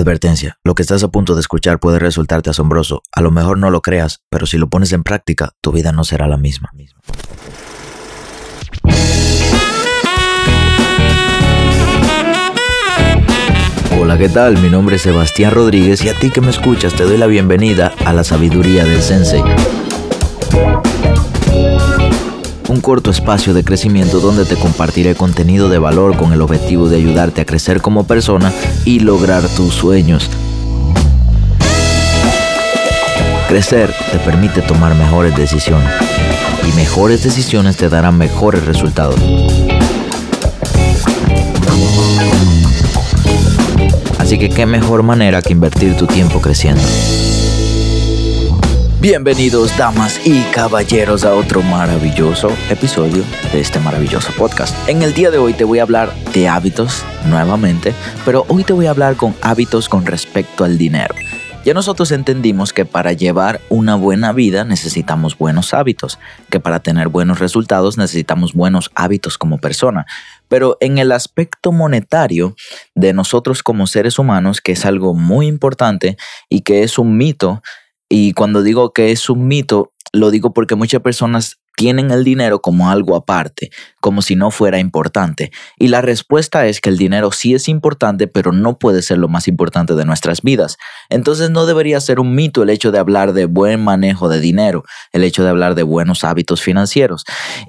Advertencia, lo que estás a punto de escuchar puede resultarte asombroso, a lo mejor no lo creas, pero si lo pones en práctica, tu vida no será la misma. Hola, ¿qué tal? Mi nombre es Sebastián Rodríguez y a ti que me escuchas te doy la bienvenida a la sabiduría del Sensei un corto espacio de crecimiento donde te compartiré contenido de valor con el objetivo de ayudarte a crecer como persona y lograr tus sueños. Crecer te permite tomar mejores decisiones y mejores decisiones te darán mejores resultados. Así que qué mejor manera que invertir tu tiempo creciendo. Bienvenidos damas y caballeros a otro maravilloso episodio de este maravilloso podcast. En el día de hoy te voy a hablar de hábitos nuevamente, pero hoy te voy a hablar con hábitos con respecto al dinero. Ya nosotros entendimos que para llevar una buena vida necesitamos buenos hábitos, que para tener buenos resultados necesitamos buenos hábitos como persona. Pero en el aspecto monetario de nosotros como seres humanos, que es algo muy importante y que es un mito y cuando digo que es un mito, lo digo porque muchas personas tienen el dinero como algo aparte, como si no fuera importante. Y la respuesta es que el dinero sí es importante, pero no puede ser lo más importante de nuestras vidas. Entonces no debería ser un mito el hecho de hablar de buen manejo de dinero, el hecho de hablar de buenos hábitos financieros.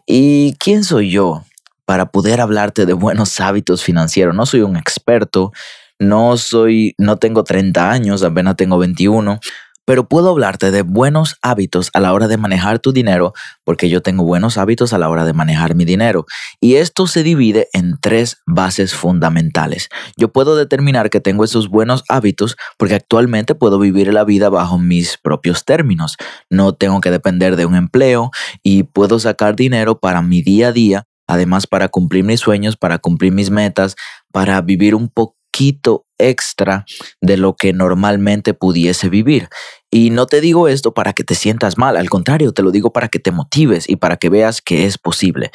¿Y quién soy yo para poder hablarte de buenos hábitos financieros? No soy un experto, no soy no tengo 30 años, apenas tengo 21 pero puedo hablarte de buenos hábitos a la hora de manejar tu dinero porque yo tengo buenos hábitos a la hora de manejar mi dinero. Y esto se divide en tres bases fundamentales. Yo puedo determinar que tengo esos buenos hábitos porque actualmente puedo vivir la vida bajo mis propios términos. No tengo que depender de un empleo y puedo sacar dinero para mi día a día, además para cumplir mis sueños, para cumplir mis metas, para vivir un poquito extra de lo que normalmente pudiese vivir. Y no te digo esto para que te sientas mal, al contrario, te lo digo para que te motives y para que veas que es posible.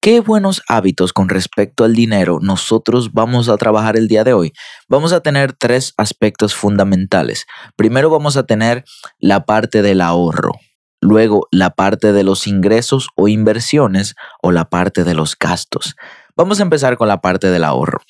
¿Qué buenos hábitos con respecto al dinero nosotros vamos a trabajar el día de hoy? Vamos a tener tres aspectos fundamentales. Primero vamos a tener la parte del ahorro, luego la parte de los ingresos o inversiones o la parte de los gastos. Vamos a empezar con la parte del ahorro.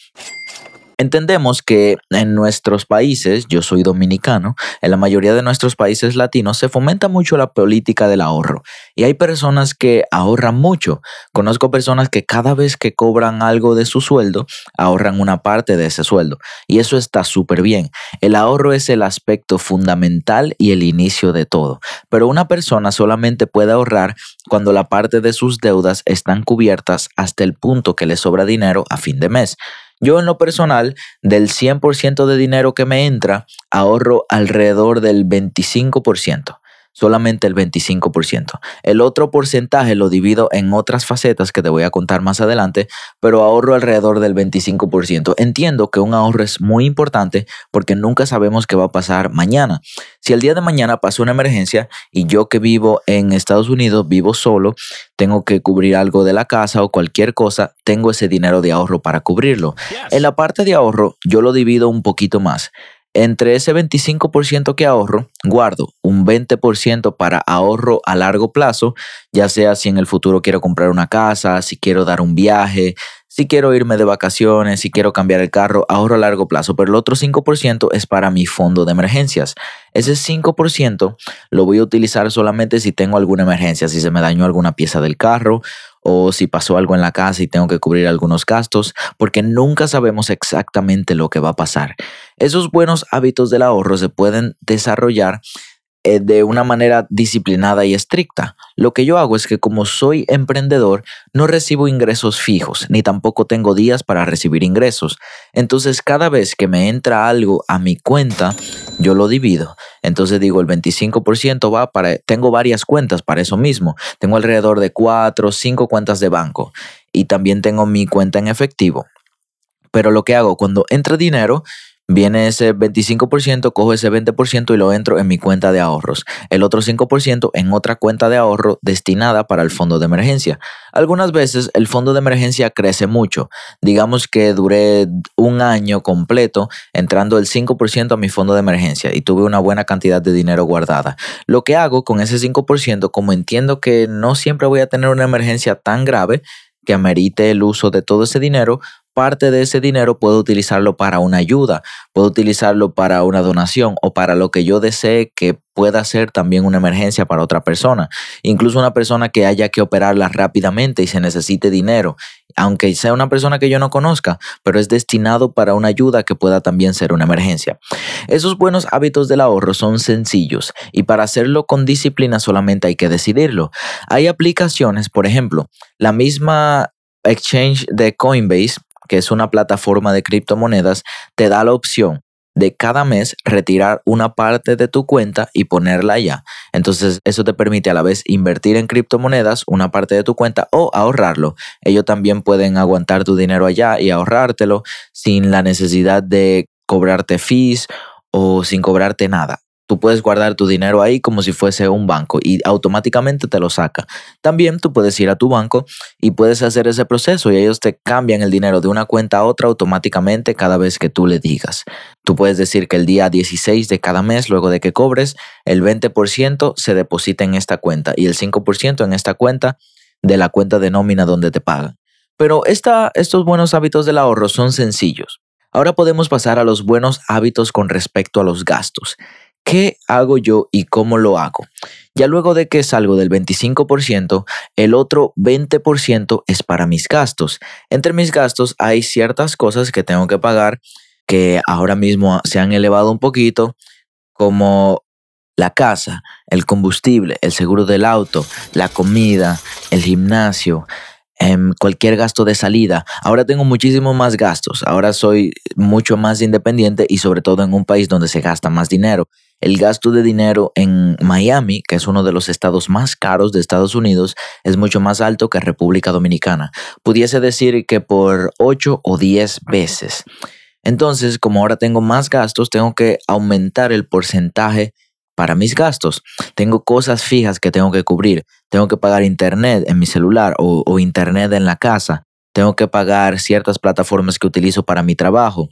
Entendemos que en nuestros países, yo soy dominicano, en la mayoría de nuestros países latinos se fomenta mucho la política del ahorro y hay personas que ahorran mucho. Conozco personas que cada vez que cobran algo de su sueldo, ahorran una parte de ese sueldo y eso está súper bien. El ahorro es el aspecto fundamental y el inicio de todo, pero una persona solamente puede ahorrar cuando la parte de sus deudas están cubiertas hasta el punto que le sobra dinero a fin de mes. Yo en lo personal, del 100% de dinero que me entra, ahorro alrededor del 25% solamente el 25%. El otro porcentaje lo divido en otras facetas que te voy a contar más adelante, pero ahorro alrededor del 25%. Entiendo que un ahorro es muy importante porque nunca sabemos qué va a pasar mañana. Si el día de mañana pasa una emergencia y yo que vivo en Estados Unidos, vivo solo, tengo que cubrir algo de la casa o cualquier cosa, tengo ese dinero de ahorro para cubrirlo. En la parte de ahorro yo lo divido un poquito más. Entre ese 25% que ahorro, guardo un 20% para ahorro a largo plazo, ya sea si en el futuro quiero comprar una casa, si quiero dar un viaje, si quiero irme de vacaciones, si quiero cambiar el carro, ahorro a largo plazo, pero el otro 5% es para mi fondo de emergencias. Ese 5% lo voy a utilizar solamente si tengo alguna emergencia, si se me dañó alguna pieza del carro o si pasó algo en la casa y tengo que cubrir algunos gastos, porque nunca sabemos exactamente lo que va a pasar. Esos buenos hábitos del ahorro se pueden desarrollar eh, de una manera disciplinada y estricta. Lo que yo hago es que como soy emprendedor, no recibo ingresos fijos, ni tampoco tengo días para recibir ingresos. Entonces cada vez que me entra algo a mi cuenta, yo lo divido. Entonces digo, el 25% va para, tengo varias cuentas para eso mismo. Tengo alrededor de 4 o 5 cuentas de banco y también tengo mi cuenta en efectivo. Pero lo que hago cuando entra dinero, Viene ese 25%, cojo ese 20% y lo entro en mi cuenta de ahorros. El otro 5% en otra cuenta de ahorro destinada para el fondo de emergencia. Algunas veces el fondo de emergencia crece mucho. Digamos que duré un año completo entrando el 5% a mi fondo de emergencia y tuve una buena cantidad de dinero guardada. Lo que hago con ese 5%, como entiendo que no siempre voy a tener una emergencia tan grave, que amerite el uso de todo ese dinero, parte de ese dinero puedo utilizarlo para una ayuda, puedo utilizarlo para una donación o para lo que yo desee que pueda ser también una emergencia para otra persona. Incluso una persona que haya que operarla rápidamente y se necesite dinero, aunque sea una persona que yo no conozca, pero es destinado para una ayuda que pueda también ser una emergencia. Esos buenos hábitos del ahorro son sencillos y para hacerlo con disciplina solamente hay que decidirlo. Hay aplicaciones, por ejemplo, la misma exchange de Coinbase que es una plataforma de criptomonedas, te da la opción de cada mes retirar una parte de tu cuenta y ponerla allá. Entonces eso te permite a la vez invertir en criptomonedas una parte de tu cuenta o ahorrarlo. Ellos también pueden aguantar tu dinero allá y ahorrártelo sin la necesidad de cobrarte fees o sin cobrarte nada. Tú puedes guardar tu dinero ahí como si fuese un banco y automáticamente te lo saca. También tú puedes ir a tu banco y puedes hacer ese proceso y ellos te cambian el dinero de una cuenta a otra automáticamente cada vez que tú le digas. Tú puedes decir que el día 16 de cada mes, luego de que cobres, el 20% se deposita en esta cuenta y el 5% en esta cuenta de la cuenta de nómina donde te pagan. Pero esta, estos buenos hábitos del ahorro son sencillos. Ahora podemos pasar a los buenos hábitos con respecto a los gastos. ¿Qué hago yo y cómo lo hago? Ya luego de que salgo del 25%, el otro 20% es para mis gastos. Entre mis gastos hay ciertas cosas que tengo que pagar que ahora mismo se han elevado un poquito, como la casa, el combustible, el seguro del auto, la comida, el gimnasio, em, cualquier gasto de salida. Ahora tengo muchísimo más gastos. Ahora soy mucho más independiente y sobre todo en un país donde se gasta más dinero. El gasto de dinero en Miami, que es uno de los estados más caros de Estados Unidos, es mucho más alto que República Dominicana. Pudiese decir que por 8 o 10 veces. Entonces, como ahora tengo más gastos, tengo que aumentar el porcentaje para mis gastos. Tengo cosas fijas que tengo que cubrir. Tengo que pagar internet en mi celular o, internet en la casa. Tengo que pagar ciertas plataformas que utilizo para mi trabajo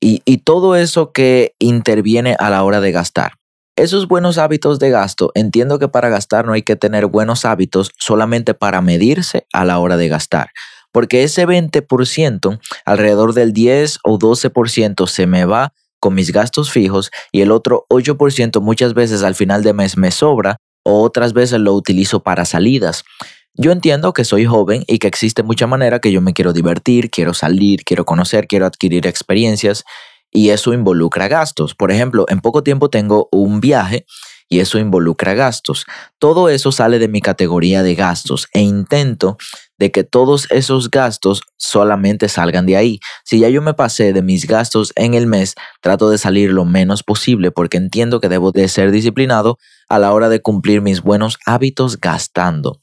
y, todo eso que interviene a la hora de gastar. Esos buenos hábitos de gasto, entiendo que para gastar no hay que tener buenos hábitos solamente para medirse a la hora de gastar, porque ese 20%, alrededor del 10 o 12% se me va con mis gastos fijos y el otro 8% muchas veces al final de mes me sobra otras veces lo utilizo para salidas. Yo entiendo que soy joven y que existe mucha manera que yo me quiero divertir, quiero salir, quiero conocer, quiero adquirir experiencias y eso involucra gastos. Por ejemplo, en poco tiempo tengo un viaje y eso involucra gastos. Todo eso sale de mi categoría de gastos e intento de que todos esos gastos solamente salgan de ahí. Si ya yo me pasé de mis gastos en el mes, trato de salir lo menos posible porque entiendo que debo de ser disciplinado a la hora de cumplir mis buenos hábitos gastando.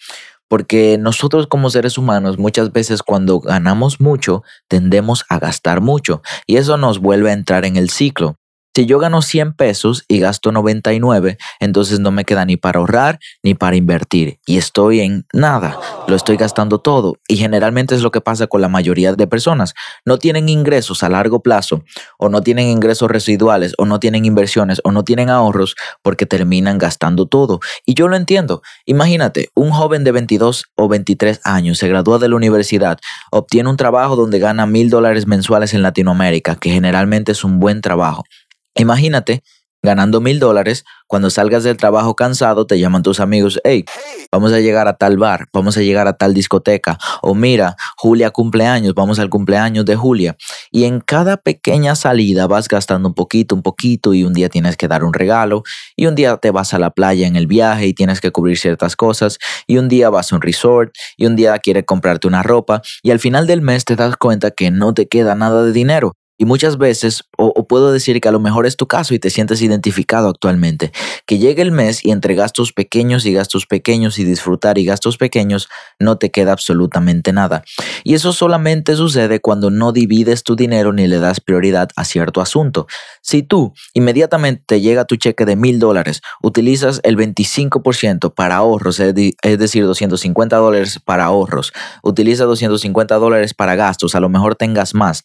Porque nosotros como seres humanos muchas veces cuando ganamos mucho tendemos a gastar mucho y eso nos vuelve a entrar en el ciclo. Si yo gano 100 pesos y gasto 99, entonces no me queda ni para ahorrar ni para invertir. Y estoy en nada, lo estoy gastando todo. Y generalmente es lo que pasa con la mayoría de personas. No tienen ingresos a largo plazo, o no tienen ingresos residuales, o no tienen inversiones, o no tienen ahorros, porque terminan gastando todo. Y yo lo entiendo. Imagínate, un joven de 22 o 23 años se gradúa de la universidad, obtiene un trabajo donde gana mil dólares mensuales en Latinoamérica, que generalmente es un buen trabajo Imagínate ganando mil dólares, cuando salgas del trabajo cansado, te llaman tus amigos, hey, vamos a llegar a tal bar, vamos a llegar a tal discoteca, o mira, Julia cumpleaños, vamos al cumpleaños de Julia. Y en cada pequeña salida vas gastando un poquito, un poquito, y un día tienes que dar un regalo, y un día te vas a la playa en el viaje y tienes que cubrir ciertas cosas, y un día vas a un resort, y un día quieres comprarte una ropa, y al final del mes te das cuenta que no te queda nada de dinero Y muchas veces, o, puedo decir que a lo mejor es tu caso y te sientes identificado actualmente, que llegue el mes y entre gastos pequeños y gastos pequeños y disfrutar y gastos pequeños no te queda absolutamente nada. Y eso solamente sucede cuando no divides tu dinero ni le das prioridad a cierto asunto. Si tú inmediatamente te llega tu cheque de mil dólares, utilizas el 25% para ahorros, es decir, 250 dólares para ahorros, utiliza 250 dólares para gastos, a lo mejor tengas más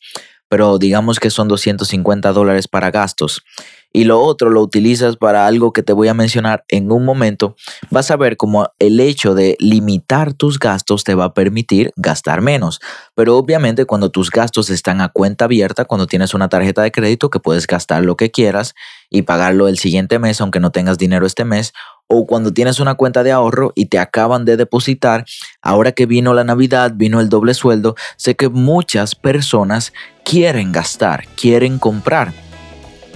pero digamos que son 250 dólares para gastos y lo otro lo utilizas para algo que te voy a mencionar en un momento, vas a ver cómo el hecho de limitar tus gastos te va a permitir gastar menos. Pero obviamente cuando tus gastos están a cuenta abierta, cuando tienes una tarjeta de crédito que puedes gastar lo que quieras y pagarlo el siguiente mes aunque no tengas dinero este mes, o cuando tienes una cuenta de ahorro y te acaban de depositar, ahora que vino la Navidad, vino el doble sueldo, sé que muchas personas quieren gastar, quieren comprar.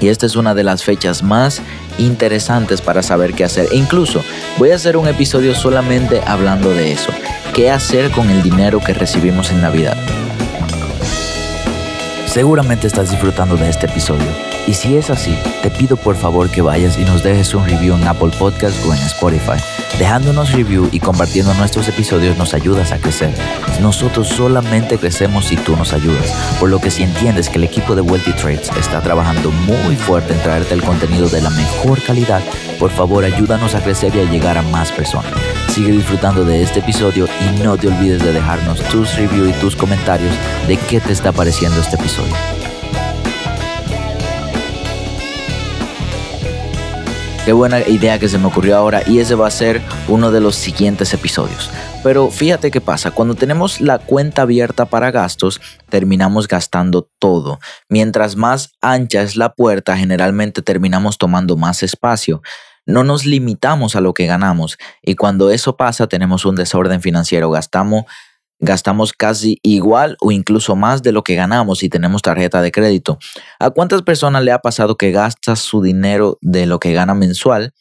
Y esta es una de las fechas más interesantes para saber qué hacer. E incluso voy a hacer un episodio solamente hablando de eso. ¿Qué hacer con el dinero que recibimos en Navidad? Seguramente estás disfrutando de este episodio y si es así, te pido por favor que vayas y nos dejes un review en Apple Podcast o en Spotify. Dejándonos review y compartiendo nuestros episodios nos ayudas a crecer. Nosotros solamente crecemos si tú nos ayudas. Por lo que si entiendes que el equipo de Wealthy Trades está trabajando muy fuerte en traerte el contenido de la mejor calidad, por favor ayúdanos a crecer y a llegar a más personas. Sigue disfrutando de este episodio y no te olvides de dejarnos tus reviews y tus comentarios de qué te está pareciendo este episodio. Qué buena idea que se me ocurrió ahora y ese va a ser uno de los siguientes episodios. Pero fíjate qué pasa, cuando tenemos la cuenta abierta para gastos, terminamos gastando todo. Mientras más ancha es la puerta, generalmente terminamos tomando más espacio. No nos limitamos a lo que ganamos y cuando eso pasa tenemos un desorden financiero, gastamos gastamos casi igual o incluso más de lo que ganamos si tenemos tarjeta de crédito. ¿A cuántas personas le ha pasado que gasta su dinero de lo que gana mensual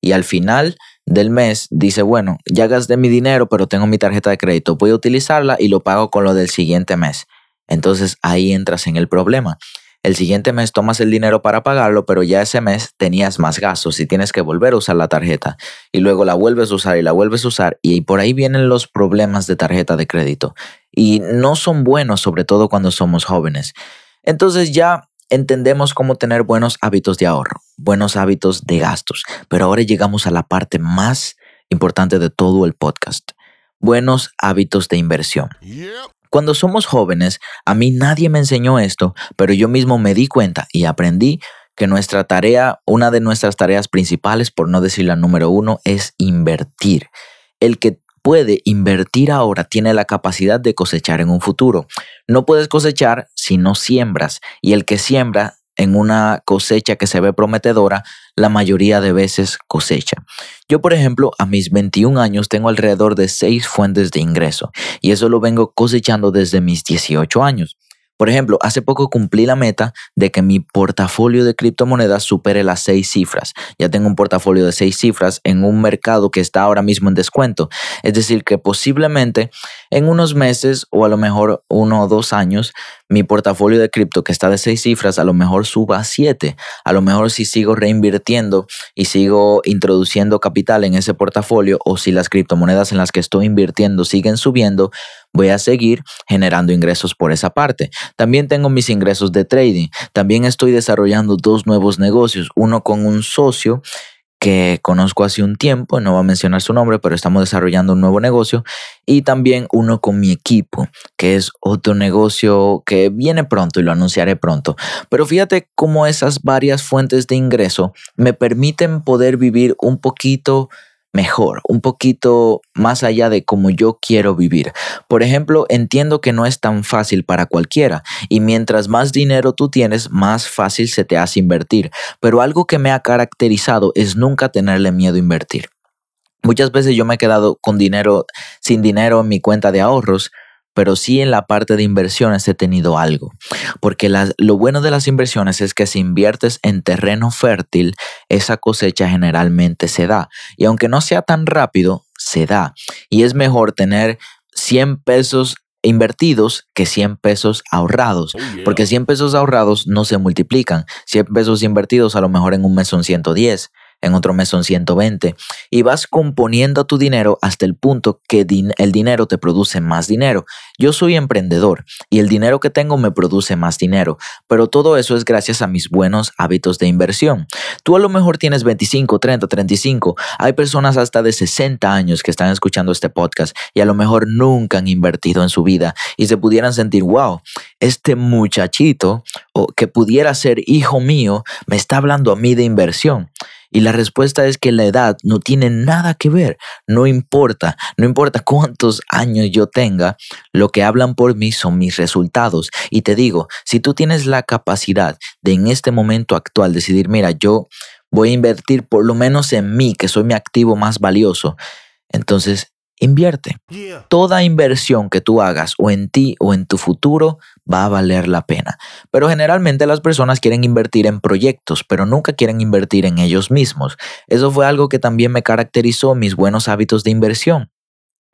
y al final del mes dice, bueno, ya gasté mi dinero, pero tengo mi tarjeta de crédito, voy a utilizarla y lo pago con lo del siguiente mes? Entonces ahí entras en el problema. El siguiente mes tomas el dinero para pagarlo, pero ya ese mes tenías más gastos y tienes que volver a usar la tarjeta. Y luego la vuelves a usar y la vuelves a usar. Y por ahí vienen los problemas de tarjeta de crédito. Y no son buenos, sobre todo cuando somos jóvenes. Entonces ya entendemos cómo tener buenos hábitos de ahorro, buenos hábitos de gastos. Pero ahora llegamos a la parte más importante de todo el podcast. Buenos hábitos de inversión. Cuando somos jóvenes, a mí nadie me enseñó esto, pero yo mismo me di cuenta y aprendí que nuestra tarea, una de nuestras tareas principales, por no decir la número uno, es invertir. El que puede invertir ahora tiene la capacidad de cosechar en un futuro. No puedes cosechar si no siembras y el que siembra en una cosecha que se ve prometedora, la mayoría de veces cosecha. Yo, por ejemplo, a mis 21 años tengo alrededor de 6 fuentes de ingreso y eso lo vengo cosechando desde mis 18 años. Por ejemplo, hace poco cumplí la meta de que mi portafolio de criptomonedas supere las seis cifras. Ya tengo un portafolio de seis cifras en un mercado que está ahora mismo en descuento. Es decir, que posiblemente en unos meses o a lo mejor uno o dos años, mi portafolio de cripto que está de seis cifras a lo mejor suba a siete. A lo mejor si sigo reinvirtiendo y sigo introduciendo capital en ese portafolio o si las criptomonedas en las que estoy invirtiendo siguen subiendo, voy a seguir generando ingresos por esa parte. También tengo mis ingresos de trading. También estoy desarrollando dos nuevos negocios, uno con un socio que conozco hace un tiempo, no voy a mencionar su nombre, pero estamos desarrollando un nuevo negocio y también uno con mi equipo, que es otro negocio que viene pronto y lo anunciaré pronto. Pero fíjate cómo esas varias fuentes de ingreso me permiten poder vivir un poquito mejor, un poquito más allá de cómo yo quiero vivir. Por ejemplo, entiendo que no es tan fácil para cualquiera y mientras más dinero tú tienes, más fácil se te hace invertir. Pero algo que me ha caracterizado es nunca tenerle miedo a invertir. Muchas veces yo me he quedado con dinero, sin dinero en mi cuenta de ahorros, pero sí en la parte de inversiones he tenido algo. Porque lo bueno de las inversiones es que si inviertes en terreno fértil, esa cosecha generalmente se da. Y aunque no sea tan rápido, se da. Y es mejor tener 100 pesos invertidos que 100 pesos ahorrados, oh, porque 100 pesos ahorrados no se multiplican. 100 pesos invertidos a lo mejor en un mes son 110 en otro mes son 120, y vas componiendo tu dinero hasta el punto que el dinero te produce más dinero. Yo soy emprendedor y el dinero que tengo me produce más dinero, pero todo eso es gracias a mis buenos hábitos de inversión. Tú a lo mejor tienes 25, 30, 35, hay personas hasta de 60 años que están escuchando este podcast y a lo mejor nunca han invertido en su vida y se pudieran sentir, wow, este muchachito o que pudiera ser hijo mío me está hablando a mí de inversión. Y la respuesta es que la edad no tiene nada que ver, no importa, no importa cuántos años yo tenga, lo que hablan por mí son mis resultados. Y te digo, si tú tienes la capacidad de en este momento actual decidir, mira, yo voy a invertir por lo menos en mí, que soy mi activo más valioso, entonces invierte. Toda inversión que tú hagas o en ti o en tu futuro va a valer la pena. Pero generalmente las personas quieren invertir en proyectos, pero nunca quieren invertir en ellos mismos. Eso fue algo que también me caracterizó mis buenos hábitos de inversión.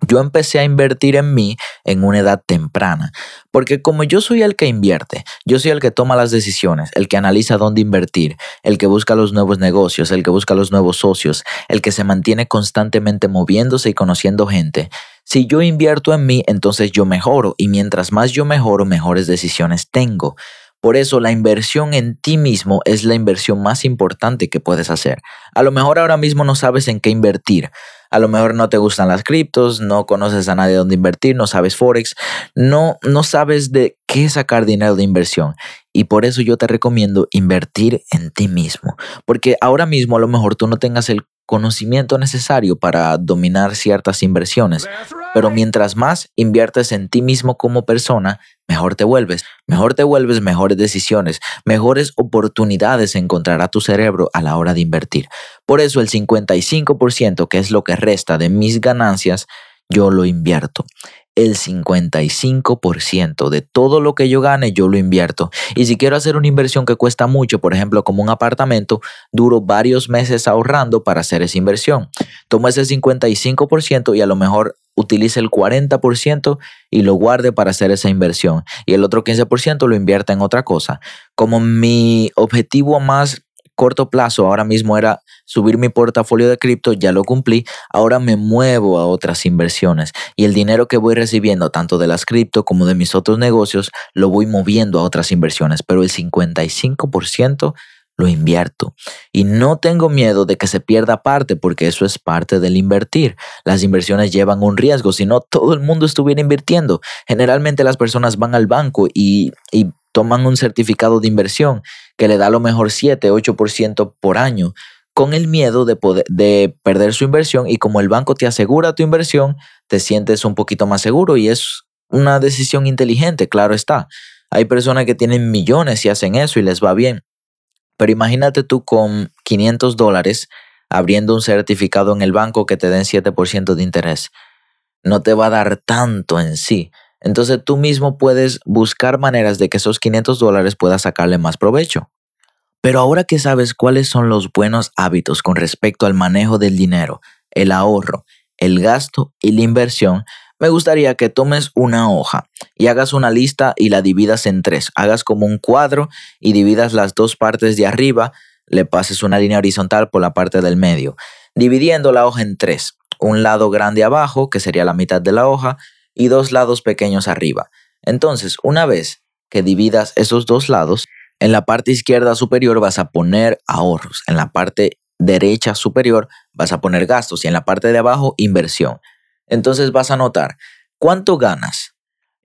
Yo empecé a invertir en mí en una edad temprana, porque como yo soy el que invierte, yo soy el que toma las decisiones, el que analiza dónde invertir, el que busca los nuevos negocios, el que busca los nuevos socios, el que se mantiene constantemente moviéndose y conociendo gente. Si yo invierto en mí, entonces yo mejoro y mientras más yo mejoro, mejores decisiones tengo. Por eso la inversión en ti mismo es la inversión más importante que puedes hacer. A lo mejor ahora mismo no sabes en qué invertir, a lo mejor no te gustan las criptos, no conoces a nadie donde invertir, no sabes forex, no no sabes de qué sacar dinero de inversión. Y por eso yo te recomiendo invertir en ti mismo, porque ahora mismo a lo mejor tú no tengas el conocimiento necesario para dominar ciertas inversiones. Pero mientras más inviertes en ti mismo como persona, mejor te vuelves. Mejor te vuelves, mejores decisiones, mejores oportunidades encontrará tu cerebro a la hora de invertir. Por eso el 55%, que es lo que resta de mis ganancias, yo lo invierto el 55% de todo lo que yo gane, yo lo invierto. Y si quiero hacer una inversión que cuesta mucho, por ejemplo, como un apartamento, duro varios meses ahorrando para hacer esa inversión. Tomo ese 55% y a lo mejor utilice el 40% y lo guarde para hacer esa inversión. Y el otro 15% lo invierta en otra cosa. Como mi objetivo más corto plazo ahora mismo era subir mi portafolio de cripto, ya lo cumplí, ahora me muevo a otras inversiones y el dinero que voy recibiendo tanto de las cripto como de mis otros negocios lo voy moviendo a otras inversiones, pero el 55% lo invierto. Y no tengo miedo de que se pierda parte porque eso es parte del invertir. Las inversiones llevan un riesgo, si no todo el mundo estuviera invirtiendo. Generalmente las personas van al banco y, y toman un certificado de inversión que le da a lo mejor 7, 8% por año, con el miedo de, de perder su inversión y como el banco te asegura tu inversión, te sientes un poquito más seguro y es una decisión inteligente, claro está. Hay personas que tienen millones y hacen eso y les va bien. Pero imagínate tú con 500 dólares abriendo un certificado en el banco que te den 7% de interés. No te va a dar tanto en sí. Entonces tú mismo puedes buscar maneras de que esos 500 dólares puedas sacarle más provecho. Pero ahora que sabes cuáles son los buenos hábitos con respecto al manejo del dinero, el ahorro, el gasto y la inversión, me gustaría que tomes una hoja y hagas una lista y la dividas en tres. Hagas como un cuadro y dividas las dos partes de arriba, le pases una línea horizontal por la parte del medio, dividiendo la hoja en tres. Un lado grande abajo, que sería la mitad de la hoja, y dos lados pequeños arriba. Entonces, una vez que dividas esos dos lados, en la parte izquierda superior vas a poner ahorros, en la parte derecha superior vas a poner gastos y en la parte de abajo inversión. Entonces vas a notar cuánto ganas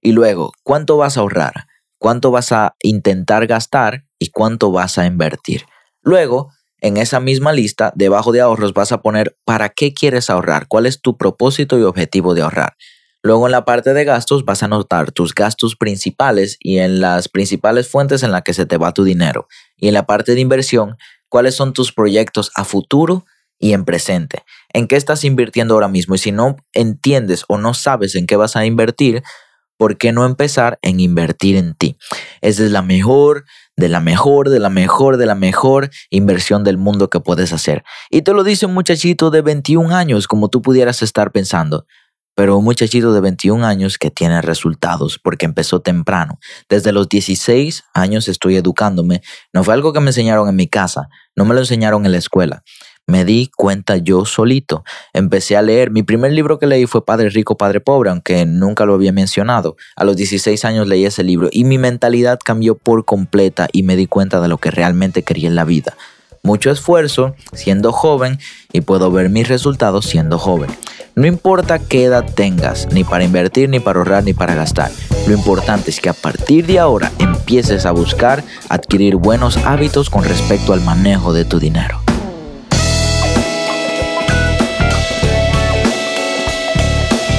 y luego cuánto vas a ahorrar, cuánto vas a intentar gastar y cuánto vas a invertir. Luego, en esa misma lista, debajo de ahorros vas a poner para qué quieres ahorrar, cuál es tu propósito y objetivo de ahorrar. Luego en la parte de gastos vas a anotar tus gastos principales y en las principales fuentes en las que se te va tu dinero. Y en la parte de inversión, cuáles son tus proyectos a futuro y en presente. ¿En qué estás invirtiendo ahora mismo? Y si no entiendes o no sabes en qué vas a invertir, ¿por qué no empezar en invertir en ti? Esa es la mejor, de la mejor, de la mejor, de la mejor inversión del mundo que puedes hacer. Y te lo dice un muchachito de 21 años, como tú pudieras estar pensando. Pero un muchachito de 21 años que tiene resultados porque empezó temprano. Desde los 16 años estoy educándome. No fue algo que me enseñaron en mi casa, no me lo enseñaron en la escuela. Me di cuenta yo solito. Empecé a leer. Mi primer libro que leí fue Padre Rico, Padre Pobre, aunque nunca lo había mencionado. A los 16 años leí ese libro y mi mentalidad cambió por completa y me di cuenta de lo que realmente quería en la vida. Mucho esfuerzo siendo joven y puedo ver mis resultados siendo joven. No importa qué edad tengas, ni para invertir, ni para ahorrar, ni para gastar. Lo importante es que a partir de ahora empieces a buscar adquirir buenos hábitos con respecto al manejo de tu dinero.